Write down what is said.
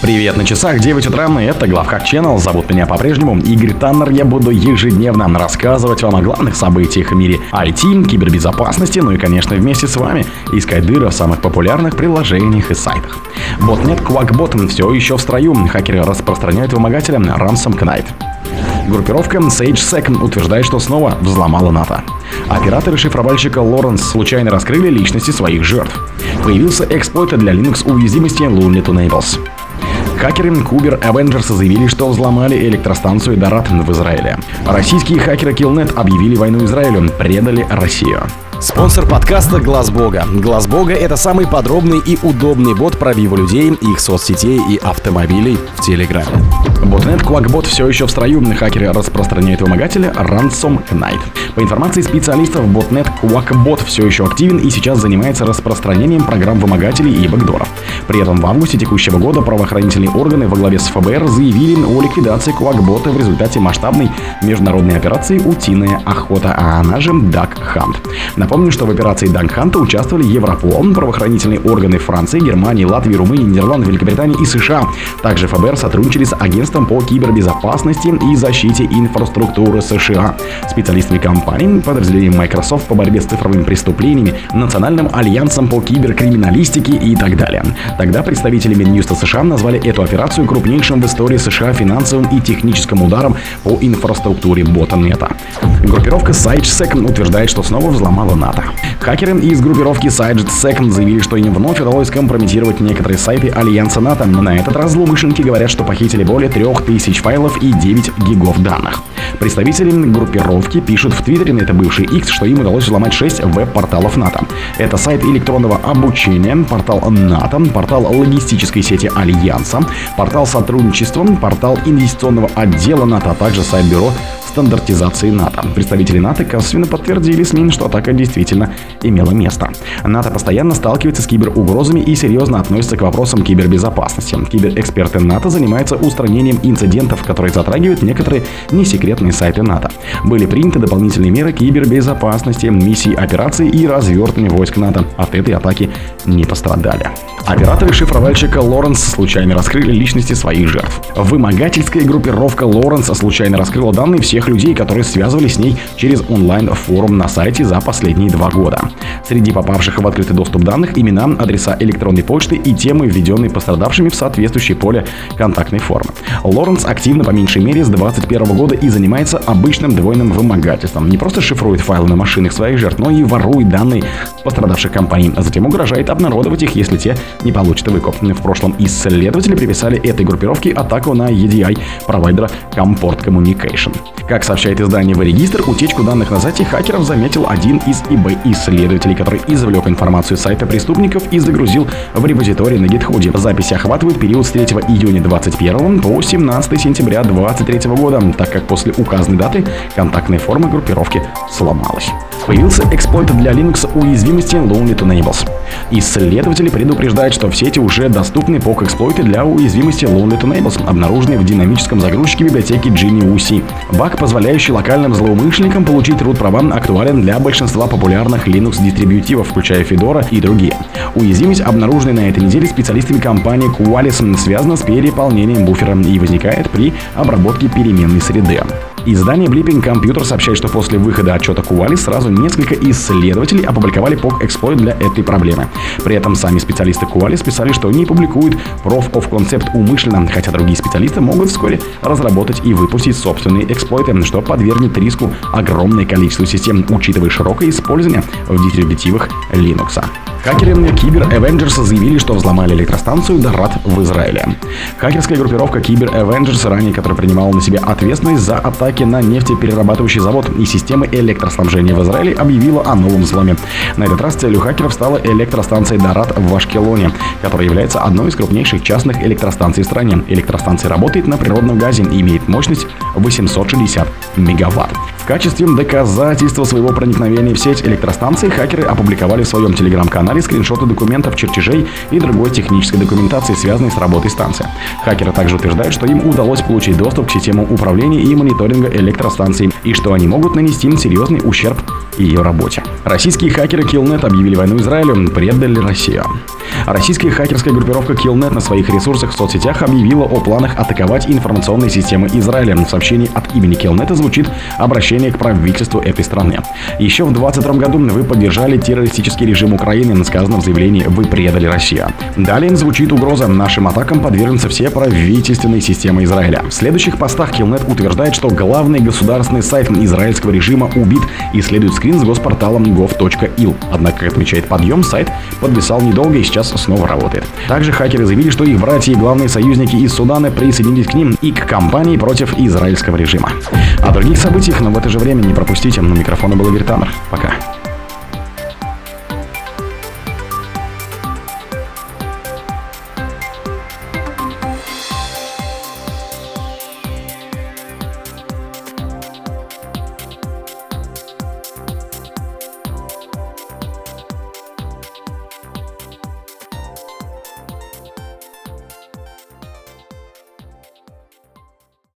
Привет на часах, 9 утра, и это Главхак Channel. Зовут меня по-прежнему Игорь Таннер. Я буду ежедневно рассказывать вам о главных событиях в мире IT, кибербезопасности, ну и, конечно, вместе с вами искать дыры в самых популярных приложениях и сайтах. Ботнет Quackbot все еще в строю. Хакеры распространяют вымогателя Ransom Knight. Группировка SageSec утверждает, что снова взломала НАТО. Операторы шифровальщика Лоренс случайно раскрыли личности своих жертв. Появился эксплойт для Linux уязвимости Lunet Enables. Хакеры Кубер Avengers заявили, что взломали электростанцию Дарат в Израиле. Российские хакеры Killnet объявили войну Израилю, предали Россию. Спонсор подкаста Глаз Бога. Глаз Бога это самый подробный и удобный бот пробива людей, их соцсетей и автомобилей в Телеграме. Ботнет Quackbot все еще в строю. Хакеры распространяют вымогателя Ransom Knight. По информации специалистов, ботнет Quackbot все еще активен и сейчас занимается распространением программ вымогателей и бэкдоров. При этом в августе текущего года правоохранительные органы во главе с ФБР заявили о ликвидации Quackbot в результате масштабной международной операции «Утиная охота», а она же Duck Hunt. Напомню, что в операции Данханта участвовали Европол, правоохранительные органы Франции, Германии, Латвии, Румынии, Нидерландов, Великобритании и США. Также ФБР сотрудничали с Агентством по кибербезопасности и защите инфраструктуры США, специалистами компаний, подразделением Microsoft по борьбе с цифровыми преступлениями, Национальным альянсом по киберкриминалистике и так далее. Тогда представители Минюста США назвали эту операцию крупнейшим в истории США финансовым и техническим ударом по инфраструктуре ботанета. Группировка SideSec утверждает, что снова взломала НАТО. Хакеры из группировки SideSec заявили, что им вновь удалось компрометировать некоторые сайты Альянса НАТО. На этот раз злоумышленники говорят, что похитили более 3000 файлов и 9 гигов данных. Представители группировки пишут в Твиттере, на это бывший X, что им удалось взломать 6 веб-порталов НАТО. Это сайт электронного обучения, портал НАТО, портал логистической сети Альянса, портал сотрудничества, портал инвестиционного отдела НАТО, а также сайт бюро стандартизации НАТО. Представители НАТО косвенно подтвердили СМИ, что атака действительно имела место. НАТО постоянно сталкивается с киберугрозами и серьезно относится к вопросам кибербезопасности. Киберэксперты НАТО занимаются устранением инцидентов, которые затрагивают некоторые несекретные сайты НАТО. Были приняты дополнительные меры кибербезопасности, миссии операции и развертывания войск НАТО. От этой атаки не пострадали. Операторы шифровальщика Лоренс случайно раскрыли личности своих жертв. Вымогательская группировка Лоренс случайно раскрыла данные всех людей, которые связывались с ней через онлайн-форум на сайте за последние два года. Среди попавших в открытый доступ данных имена, адреса электронной почты и темы, введенные пострадавшими в соответствующее поле контактной формы. Лоренс активно по меньшей мере с 2021 года и занимается обычным двойным вымогательством. Не просто шифрует файлы на машинах своих жертв, но и ворует данные пострадавших компаний, а затем угрожает обнародовать их, если те не получит выкуп. В прошлом исследователи приписали этой группировке атаку на EDI провайдера Comport Communication. Как сообщает издание в регистр, утечку данных на сайте хакеров заметил один из eBay-исследователей, который извлек информацию с сайта преступников и загрузил в репозиторий на GitHub. Записи охватывают период с 3 июня 2021 по 17 сентября 2023 года, так как после указанной даты контактная форма группировки сломалась. Появился эксплойт для Linux уязвимости Lonely Enables. Исследователи предупреждают, что в сети уже доступны POC-эксплойты для уязвимости Lonely Enables, обнаруженные в динамическом загрузчике библиотеки GNU-C. Баг, позволяющий локальным злоумышленникам получить root права, актуален для большинства популярных Linux-дистрибьютивов, включая Fedora и другие. Уязвимость, обнаруженная на этой неделе специалистами компании Qualys, связана с переполнением буфера и возникает при обработке переменной среды. Издание Blipping Computer сообщает, что после выхода отчета Кували сразу несколько исследователей опубликовали POC-эксплойт для этой проблемы. При этом сами специалисты Кували списали, что не публикуют Proof of Concept умышленно, хотя другие специалисты могут вскоре разработать и выпустить собственные эксплойты, что подвергнет риску огромное количество систем, учитывая широкое использование в дистрибутивах Linux. Хакеры Кибер Avengers заявили, что взломали электростанцию Дарат в Израиле. Хакерская группировка Кибер Avengers, ранее которая принимала на себя ответственность за атаки на нефтеперерабатывающий завод и системы электроснабжения в Израиле, объявила о новом взломе. На этот раз целью хакеров стала электростанция Дарат в Ашкелоне, которая является одной из крупнейших частных электростанций в стране. Электростанция работает на природном газе и имеет мощность 860 мегаватт. Качестве доказательства своего проникновения в сеть электростанции хакеры опубликовали в своем телеграм-канале скриншоты документов, чертежей и другой технической документации, связанной с работой станции. Хакеры также утверждают, что им удалось получить доступ к системам управления и мониторинга электростанций и что они могут нанести серьезный ущерб ее работе. Российские хакеры Killnet объявили войну Израилю, предали Россию. Российская хакерская группировка Killnet на своих ресурсах в соцсетях объявила о планах атаковать информационные системы Израиля. В сообщении от имени Killnet звучит обращение к правительству этой страны. Еще в 2022 году вы поддержали террористический режим Украины, сказано в заявлении «Вы предали Россию». Далее звучит угроза «Нашим атакам подвергнутся все правительственные системы Израиля». В следующих постах Killnet утверждает, что главный государственный сайт израильского режима убит и следует скрин с госпорталом gov.il. Однако, как отмечает подъем, сайт подвисал недолго и сейчас снова работает. Также хакеры заявили, что их братья и главные союзники из Судана присоединились к ним и к кампании против израильского режима. О других событиях, но в это же время не пропустите. На микрофона был Игорь Таннер. Пока.